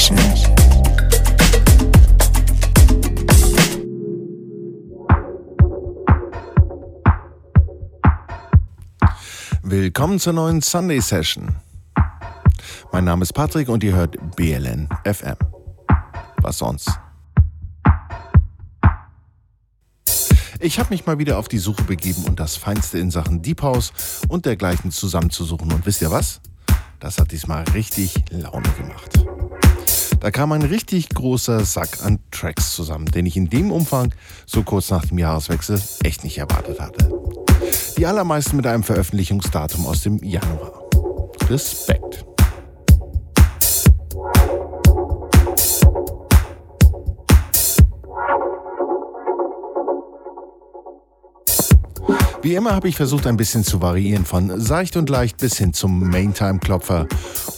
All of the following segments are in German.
Session. Willkommen zur neuen Sunday Session. Mein Name ist Patrick und ihr hört BLN FM. Was sonst? Ich habe mich mal wieder auf die Suche begeben und das Feinste in Sachen Deep House und dergleichen zusammenzusuchen. Und wisst ihr was? Das hat diesmal richtig Laune gemacht. Da kam ein richtig großer Sack an Tracks zusammen, den ich in dem Umfang so kurz nach dem Jahreswechsel echt nicht erwartet hatte. Die allermeisten mit einem Veröffentlichungsdatum aus dem Januar. Respekt. Wie immer habe ich versucht, ein bisschen zu variieren, von seicht und leicht bis hin zum Maintime-Klopfer.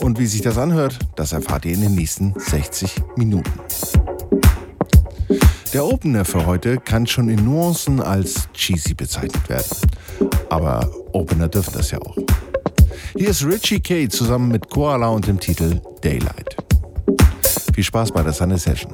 Und wie sich das anhört, das erfahrt ihr in den nächsten 60 Minuten. Der Opener für heute kann schon in Nuancen als cheesy bezeichnet werden. Aber Opener dürfen das ja auch. Hier ist Richie K zusammen mit Koala und dem Titel Daylight. Viel Spaß bei der Sunday Session.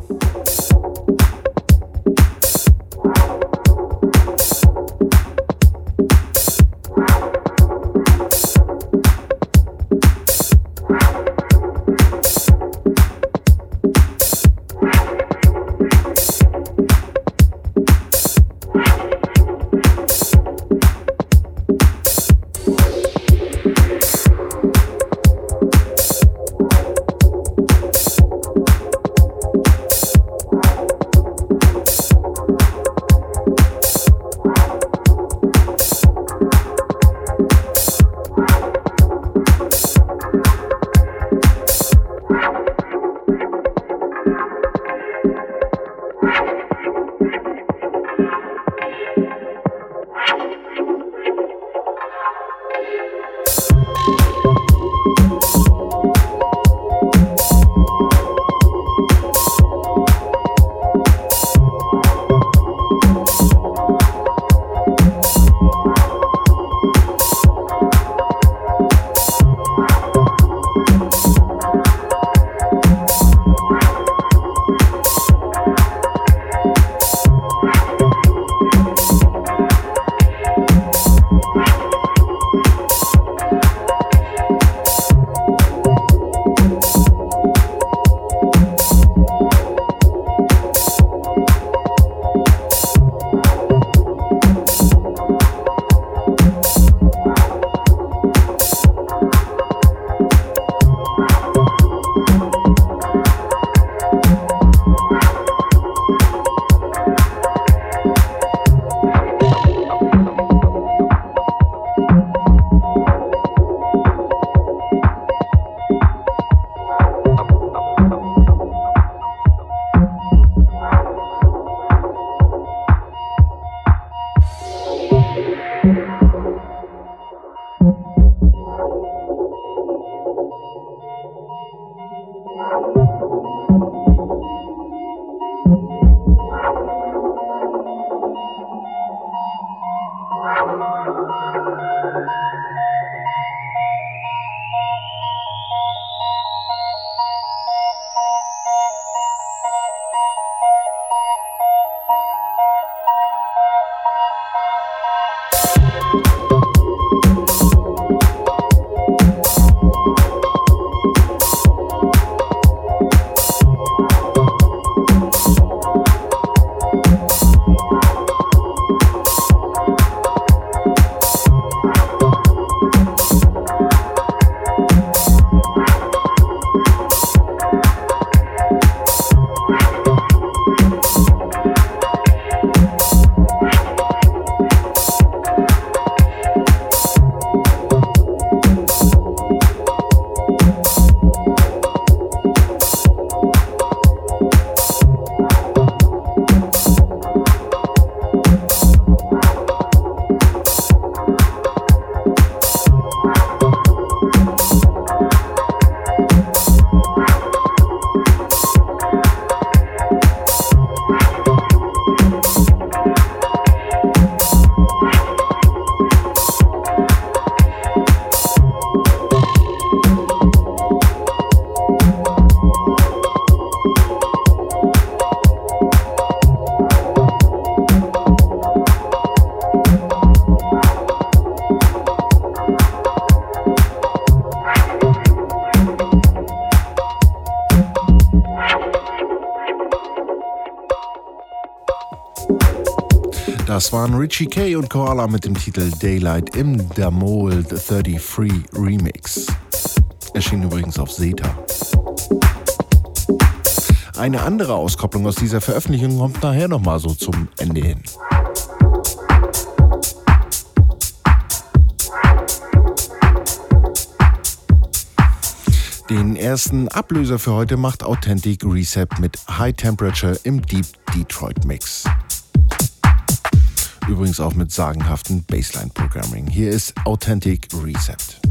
Das waren Richie K und Koala mit dem Titel Daylight im Damol 33 Remix. Erschien übrigens auf Zeta. Eine andere Auskopplung aus dieser Veröffentlichung kommt nachher nochmal so zum Ende hin. Den ersten Ablöser für heute macht Authentic Reset mit High Temperature im Deep Detroit Mix. Übrigens auch mit sagenhaften Bassline Programming. Hier ist Authentic Reset.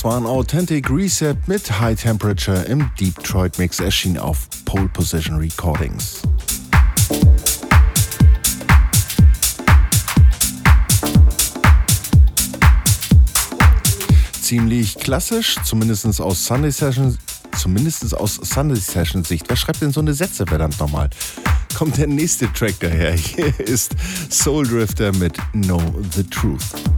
Das war ein Authentic Reset mit High Temperature im Detroit Mix, erschien auf Pole Position Recordings. Ziemlich klassisch, zumindest aus Sunday Session, zumindest aus Sunday Session Sicht. Wer schreibt denn so eine Sätze, verdammt nochmal? Kommt der nächste Track daher. Hier ist Soul Drifter mit Know the Truth.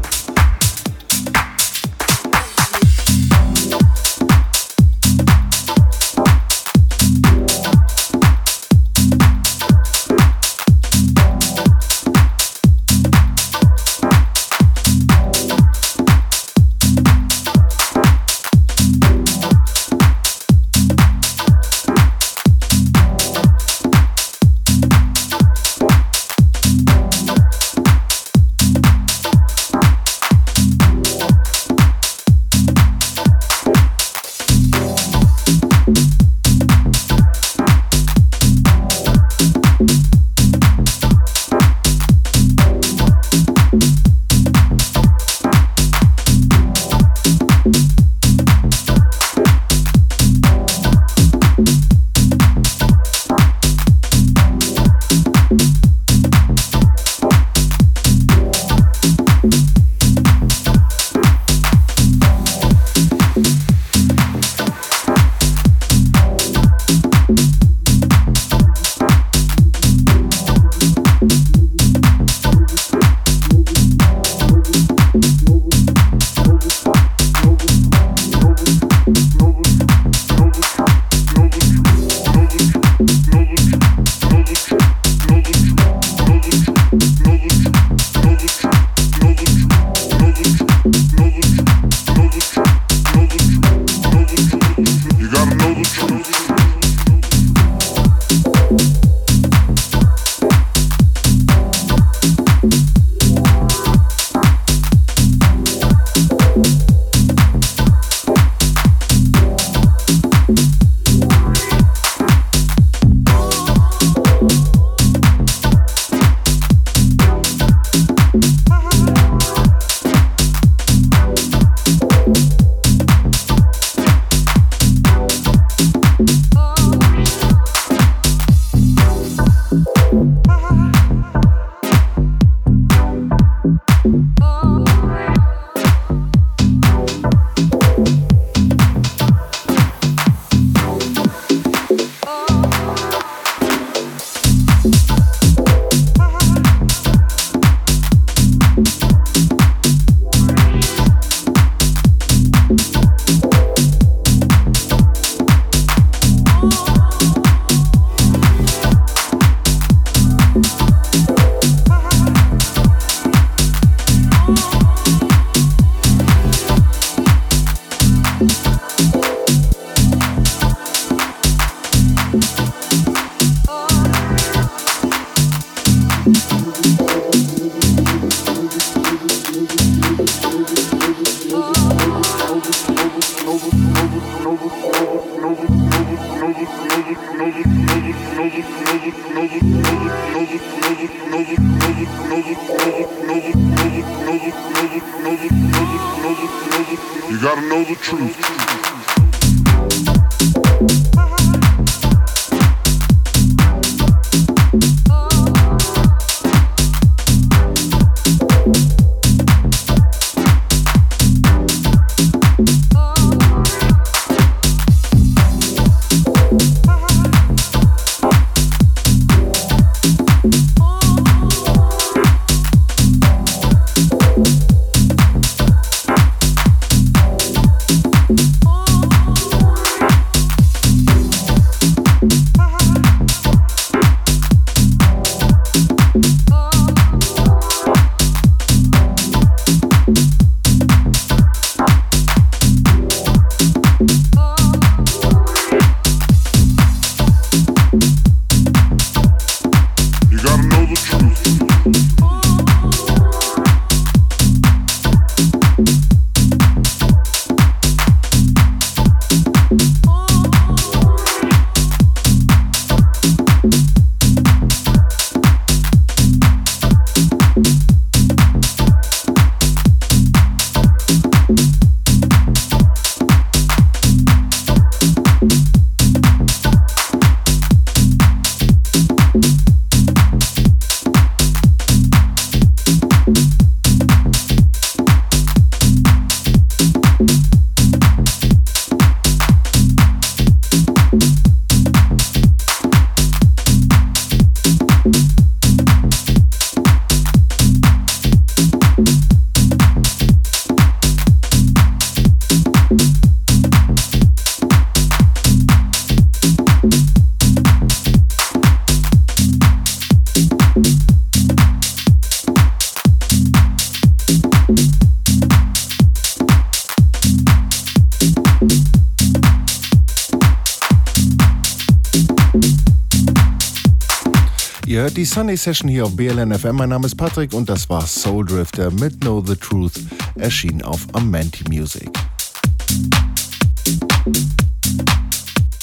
Die Sunday Session hier auf BLN FM. Mein Name ist Patrick und das war Soul Drifter mit Know the Truth, erschienen auf Amanti Music.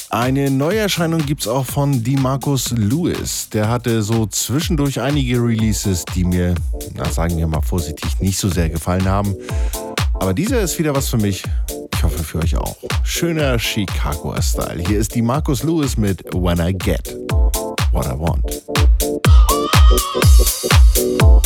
Eine Neuerscheinung gibt es auch von DeMarcus Lewis. Der hatte so zwischendurch einige Releases, die mir, na, sagen wir mal vorsichtig, nicht so sehr gefallen haben. Aber dieser ist wieder was für mich. Ich hoffe für euch auch. Schöner Chicago-Style. Hier ist DeMarcus Lewis mit When I Get What I Want. Thank you.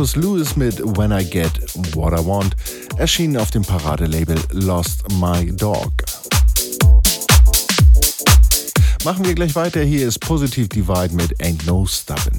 Marcus Lewis mit When I Get What I Want, erschienen auf dem Paradelabel Lost My Dog. Machen wir gleich weiter. Hier ist Positive Divide mit Ain't No Stoppin'.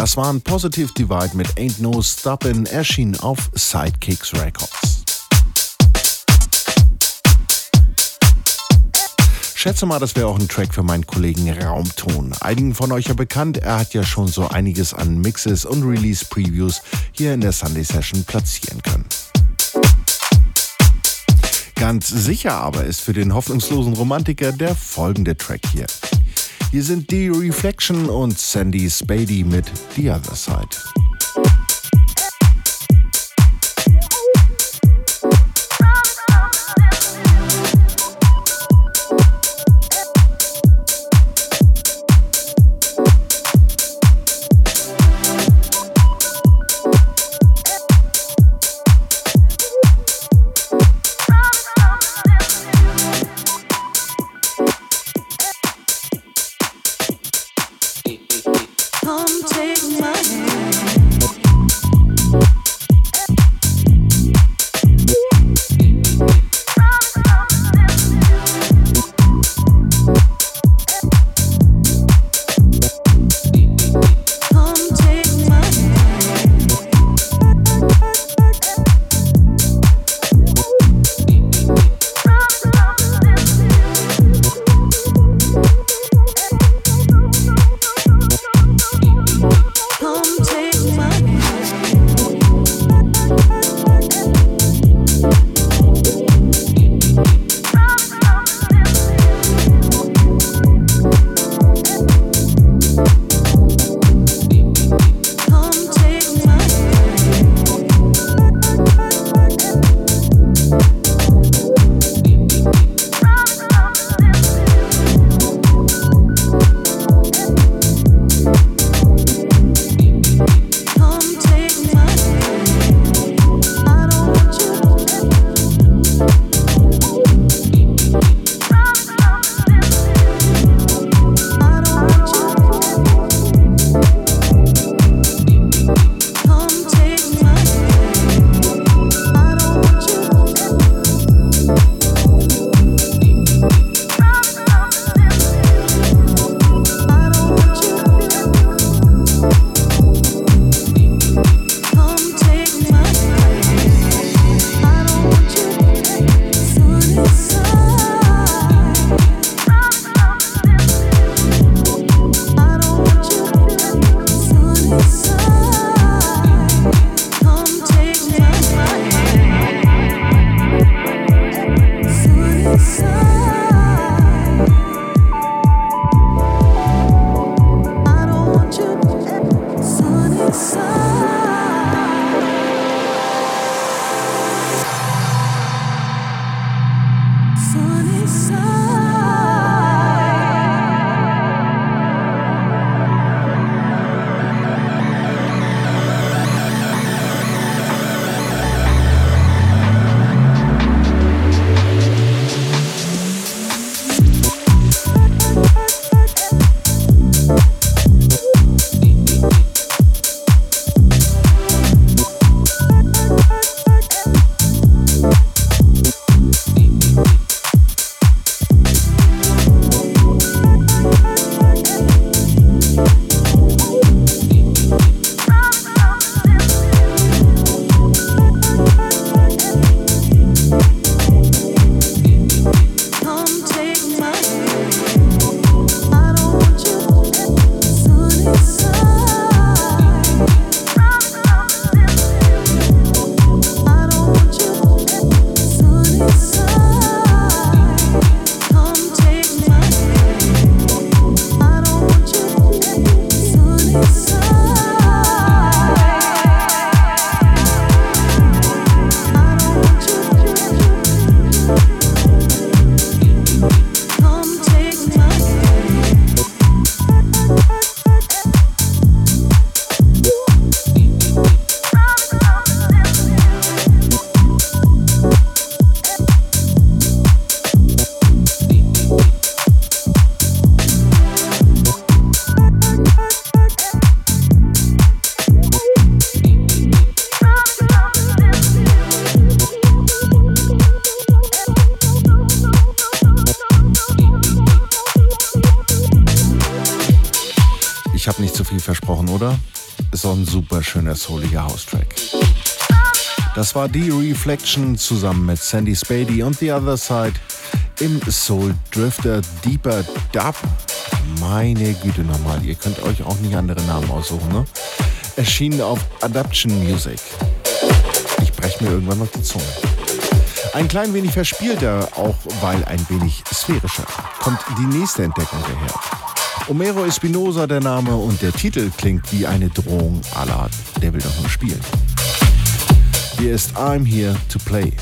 Das waren Positive Divide mit Ain't No Stoppin', erschienen auf Sidekicks Records. Schätze mal, das wäre auch ein Track für meinen Kollegen Raumton. Einigen von euch ja bekannt, er hat ja schon so einiges an Mixes und Release-Previews hier in der Sunday Session platzieren können. Ganz sicher aber ist für den hoffnungslosen Romantiker der folgende Track hier. Hier sind die Reflection und Sandy Spady mit The Other Side. Souliger House-Track. Das war die Reflection zusammen mit Sandy Spady und The Other Side im Soul Drifter Deeper Dub. Meine Güte nochmal, ihr könnt euch auch nicht andere Namen aussuchen, ne? Erschienen auf Adaption Music. Ich breche mir irgendwann noch die Zunge. Ein klein wenig verspielter, auch weil ein wenig sphärischer, kommt die nächste Entdeckung daher. Homero Espinosa der Name und der Titel klingt wie eine Drohung la Der will doch nur spielen. Hier ist I'm Here to Play.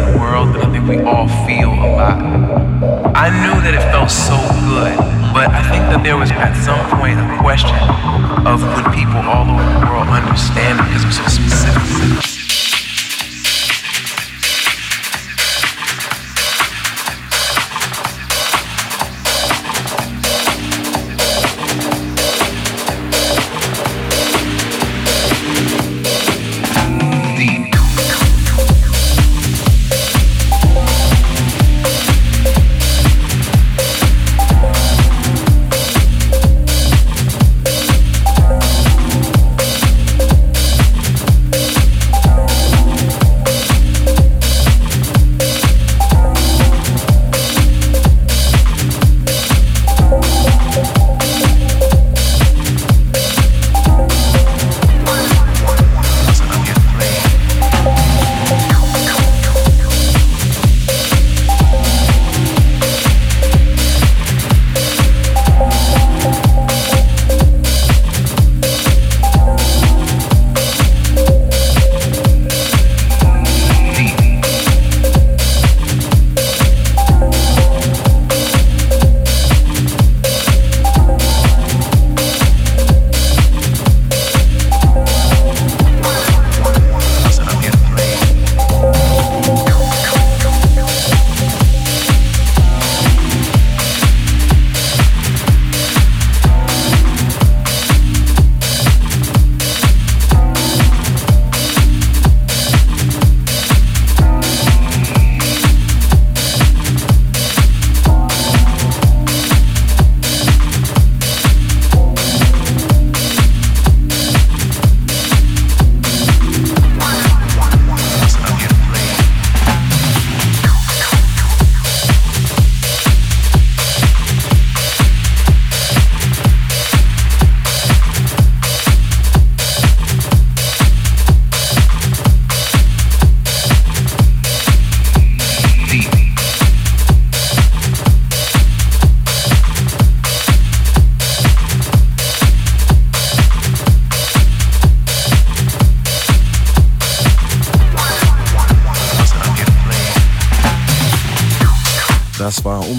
the world that I think we all feel a lot. I knew that it felt so good, but I think that there was at some point a question of would people all over the world understand it because I'm so specific.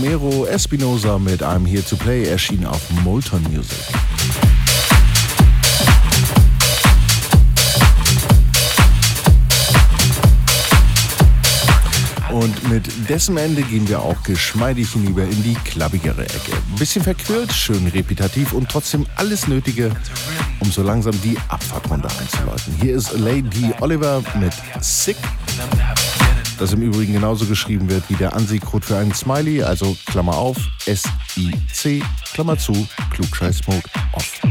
Romero Espinosa mit I'm Here to Play erschien auf Molton Music. Und mit dessen Ende gehen wir auch geschmeidig hinüber in die klappigere Ecke. Bisschen verquirlt, schön repetitiv und trotzdem alles Nötige, um so langsam die Abfahrtrunde einzuläuten. Hier ist Lady Oliver mit Sick das im Übrigen genauso geschrieben wird wie der Ansiehcode für einen Smiley, also Klammer auf, S-I-C, Klammer zu, Klugscheiß-Mode off.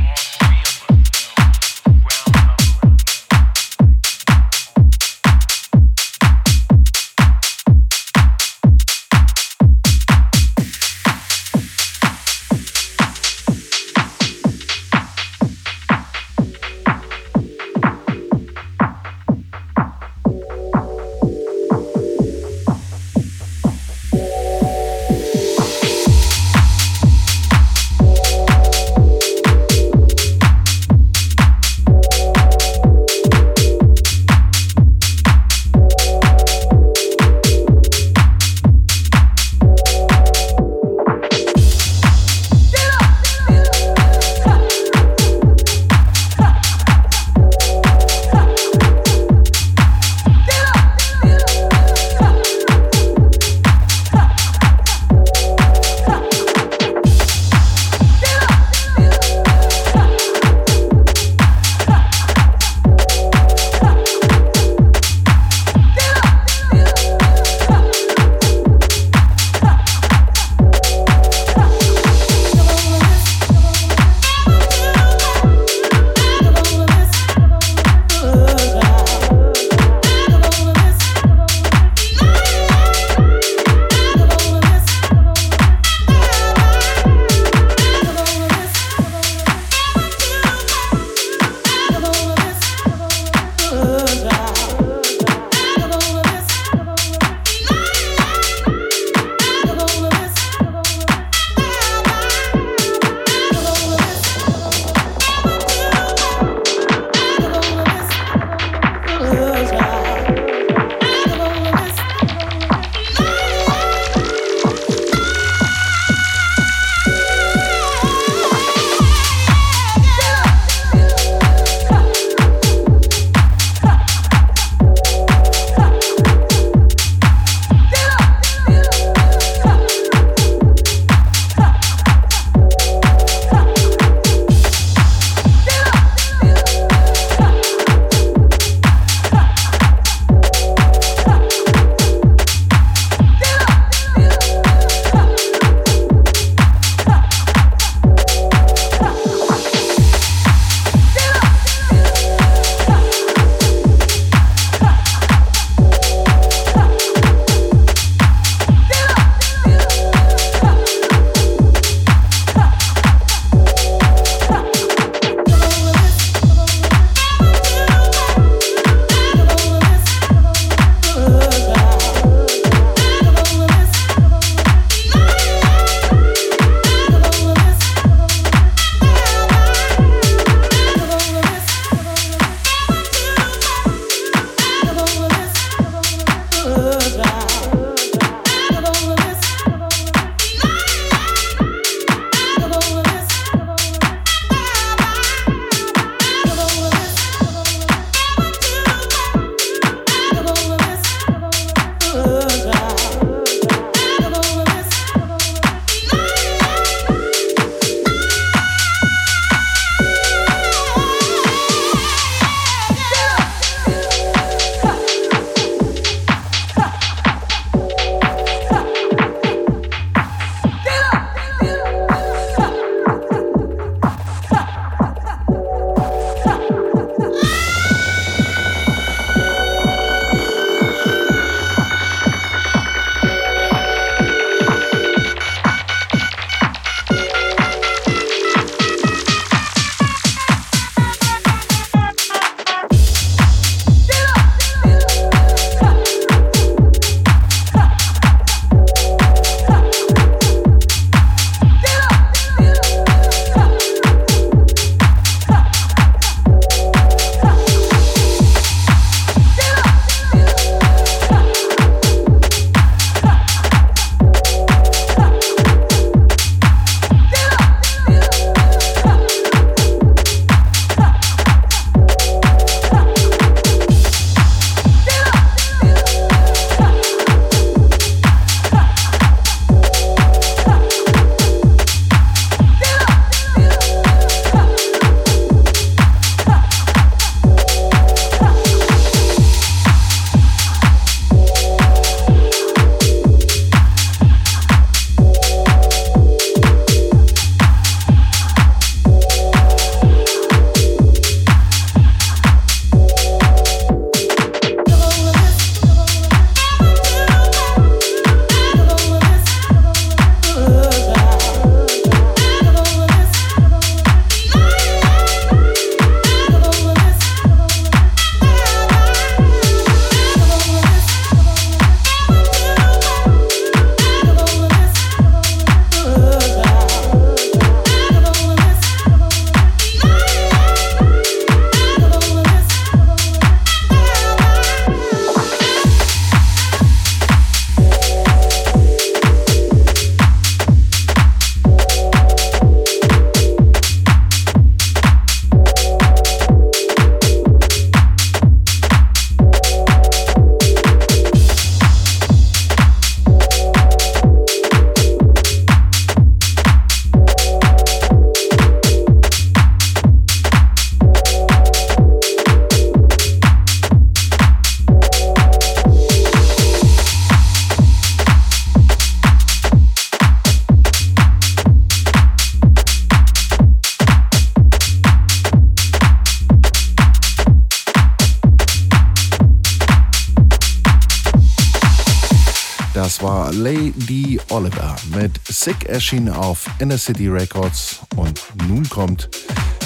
Lady Oliver mit Sick erschien auf Inner City Records und nun kommt,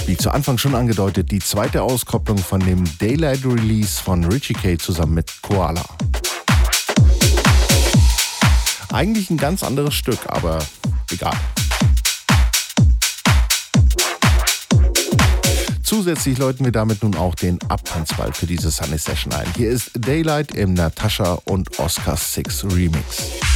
wie zu Anfang schon angedeutet, die zweite Auskopplung von dem Daylight Release von Richie K zusammen mit Koala. Eigentlich ein ganz anderes Stück, aber egal. Zusätzlich läuten wir damit nun auch den Abtanzball für diese Sunny Session ein. Hier ist Daylight im Natascha und Oscar 6 Remix.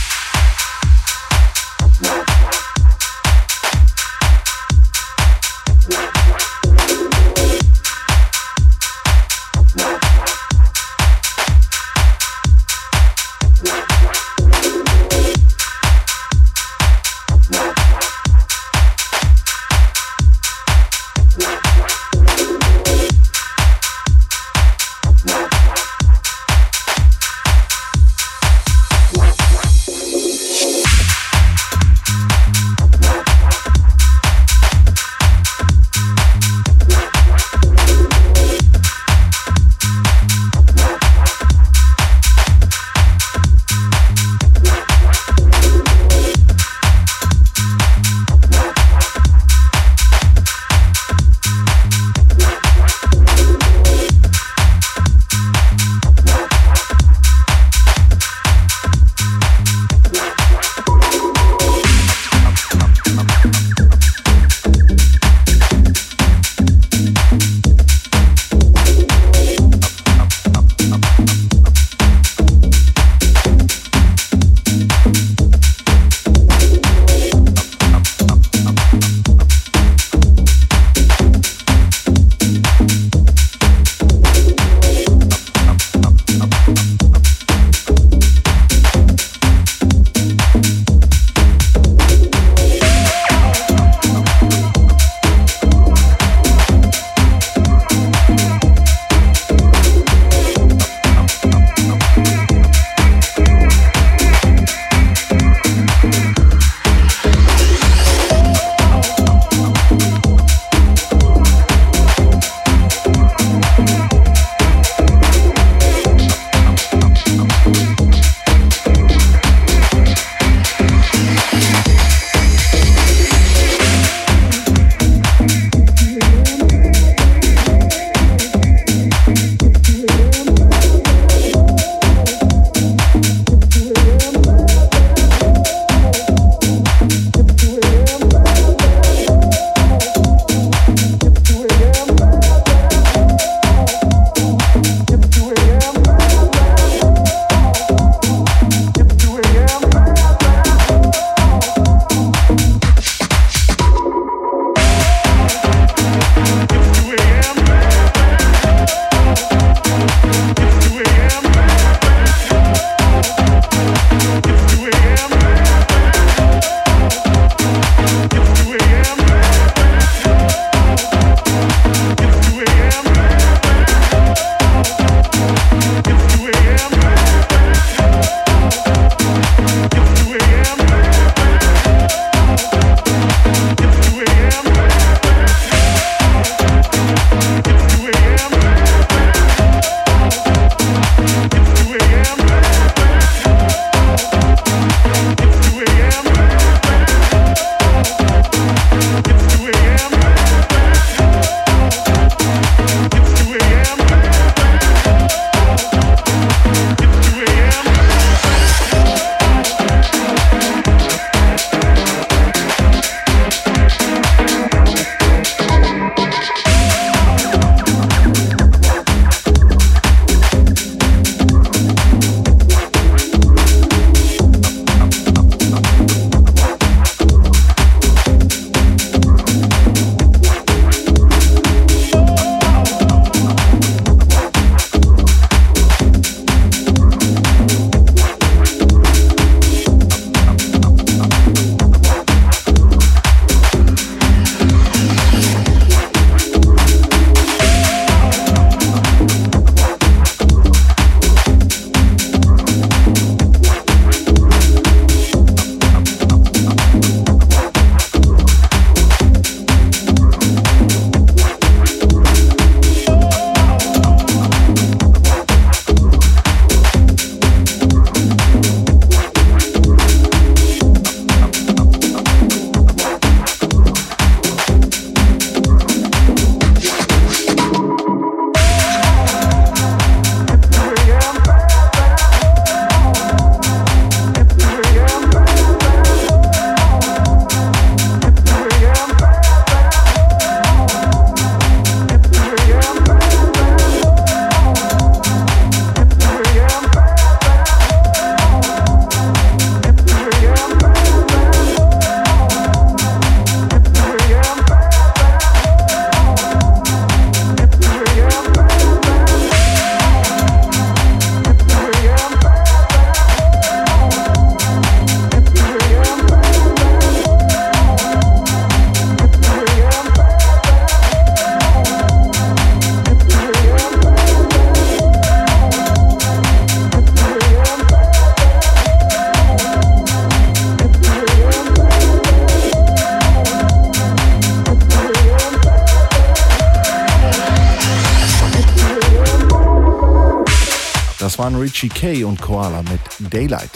Richie K und Koala mit Daylight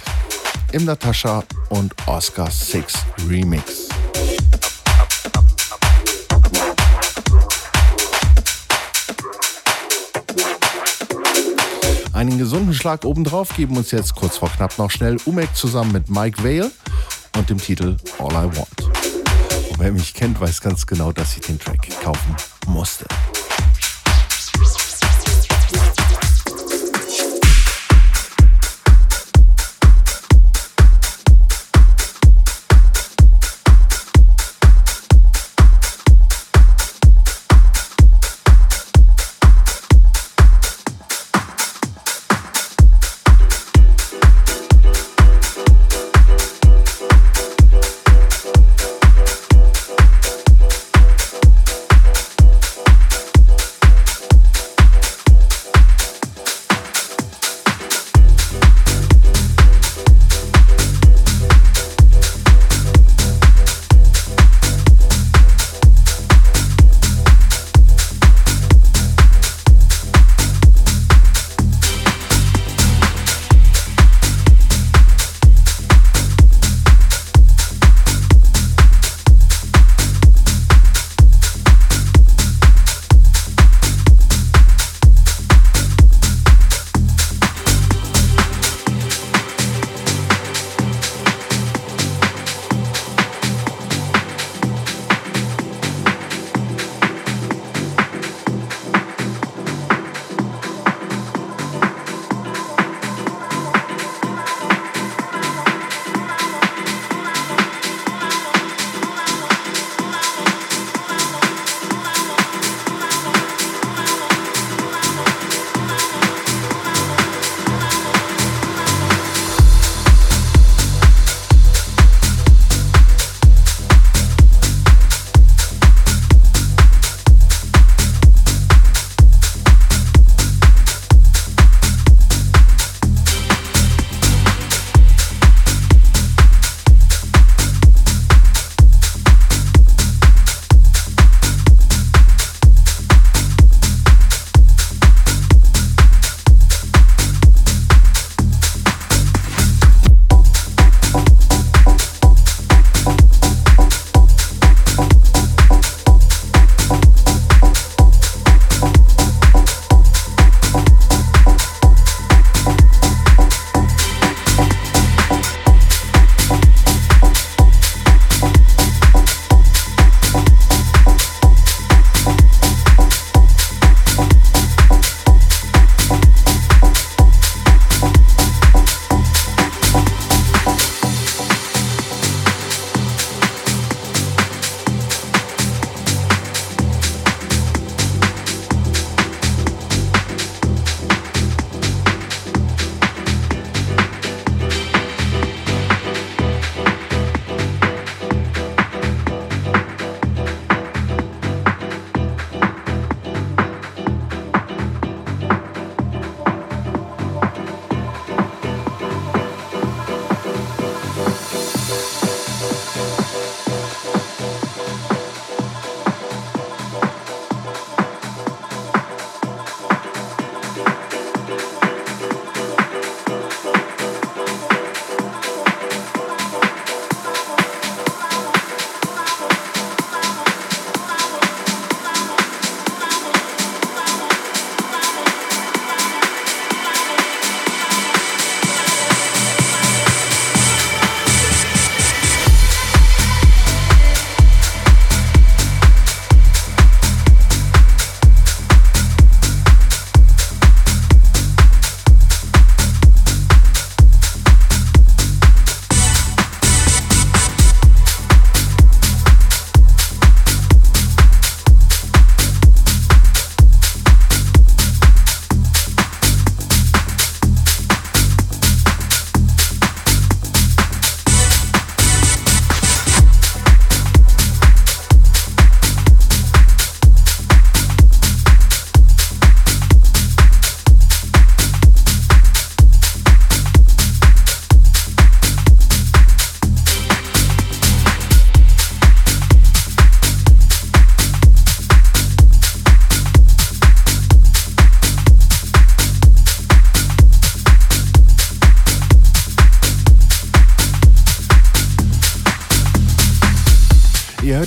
im Natascha und Oscar 6 Remix. Einen gesunden Schlag obendrauf geben uns jetzt kurz vor knapp noch schnell Umek zusammen mit Mike Vale und dem Titel All I Want. Und wer mich kennt, weiß ganz genau, dass ich den Track kaufen musste.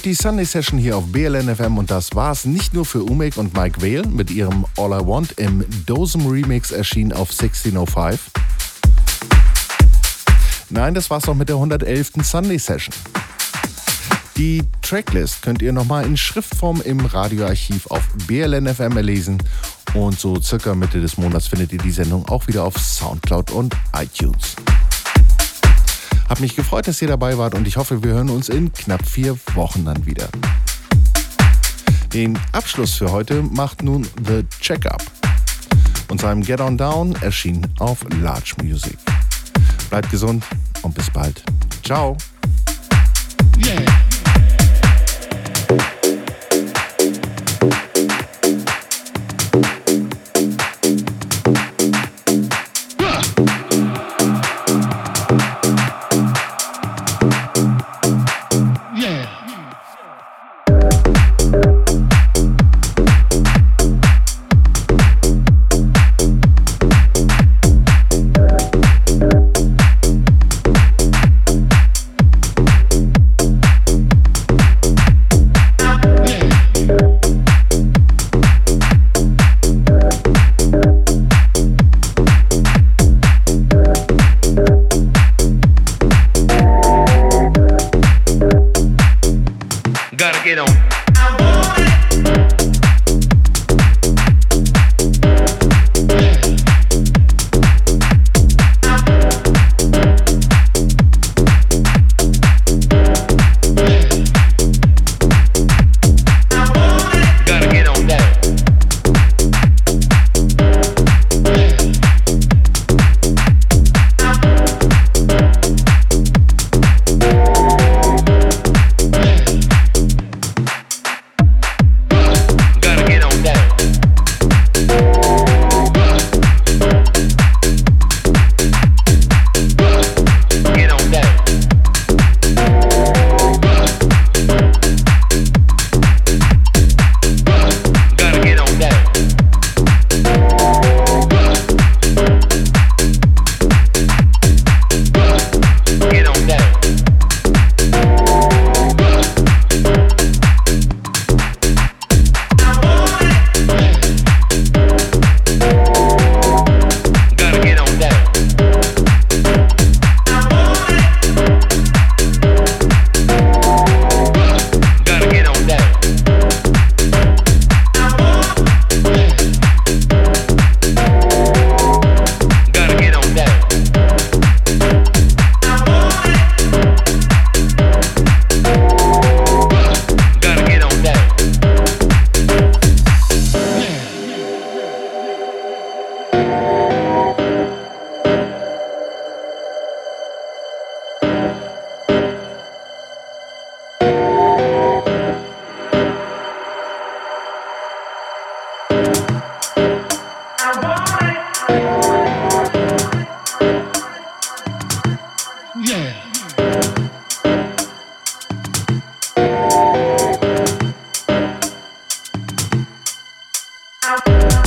Die Sunday Session hier auf BLN FM und das war's nicht nur für Umek und Mike Vale mit ihrem All I Want im Dosem Remix erschienen auf 1605. Nein, das war's auch mit der 111. Sunday Session. Die Tracklist könnt ihr nochmal in Schriftform im Radioarchiv auf BLN FM erlesen und so circa Mitte des Monats findet ihr die Sendung auch wieder auf Soundcloud und iTunes. Hab mich gefreut, dass ihr dabei wart und ich hoffe, wir hören uns in knapp vier Wochen dann wieder. Den Abschluss für heute macht nun The Checkup. Und seinem Get On Down erschien auf Large Music. Bleibt gesund und bis bald. Ciao. Yeah. Get